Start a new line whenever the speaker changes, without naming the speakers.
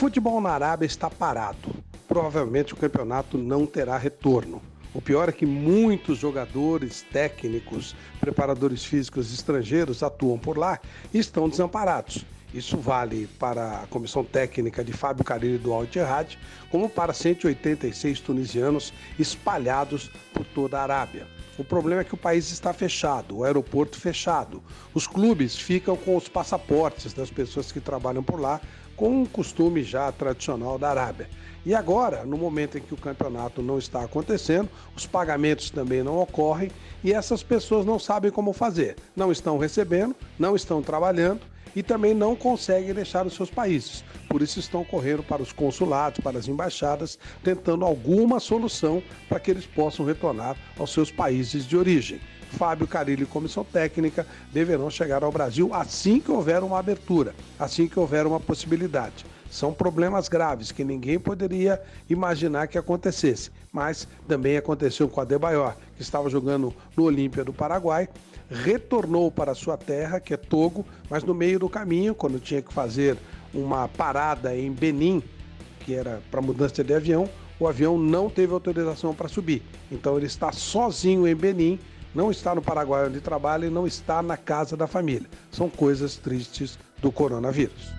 futebol na Arábia está parado. Provavelmente o campeonato não terá retorno. O pior é que muitos jogadores, técnicos, preparadores físicos estrangeiros atuam por lá e estão desamparados. Isso vale para a comissão técnica de Fábio Carilli do Al como para 186 tunisianos espalhados por toda a Arábia. O problema é que o país está fechado, o aeroporto fechado. Os clubes ficam com os passaportes das pessoas que trabalham por lá, com um costume já tradicional da Arábia. E agora, no momento em que o campeonato não está acontecendo, os pagamentos também não ocorrem e essas pessoas não sabem como fazer. Não estão recebendo, não estão trabalhando e também não conseguem deixar os seus países. Por isso estão correndo para os consulados, para as embaixadas, tentando alguma solução para que eles possam retornar aos seus países de origem. Fábio Carilli e comissão técnica deverão chegar ao Brasil assim que houver uma abertura, assim que houver uma possibilidade. São problemas graves que ninguém poderia imaginar que acontecesse, mas também aconteceu com a Debayor, que estava jogando no Olímpia do Paraguai, retornou para sua terra, que é Togo, mas no meio do caminho, quando tinha que fazer uma parada em Benin, que era para mudança de avião, o avião não teve autorização para subir. Então ele está sozinho em Benin, não está no Paraguai onde trabalha e não está na casa da família. São coisas tristes do coronavírus.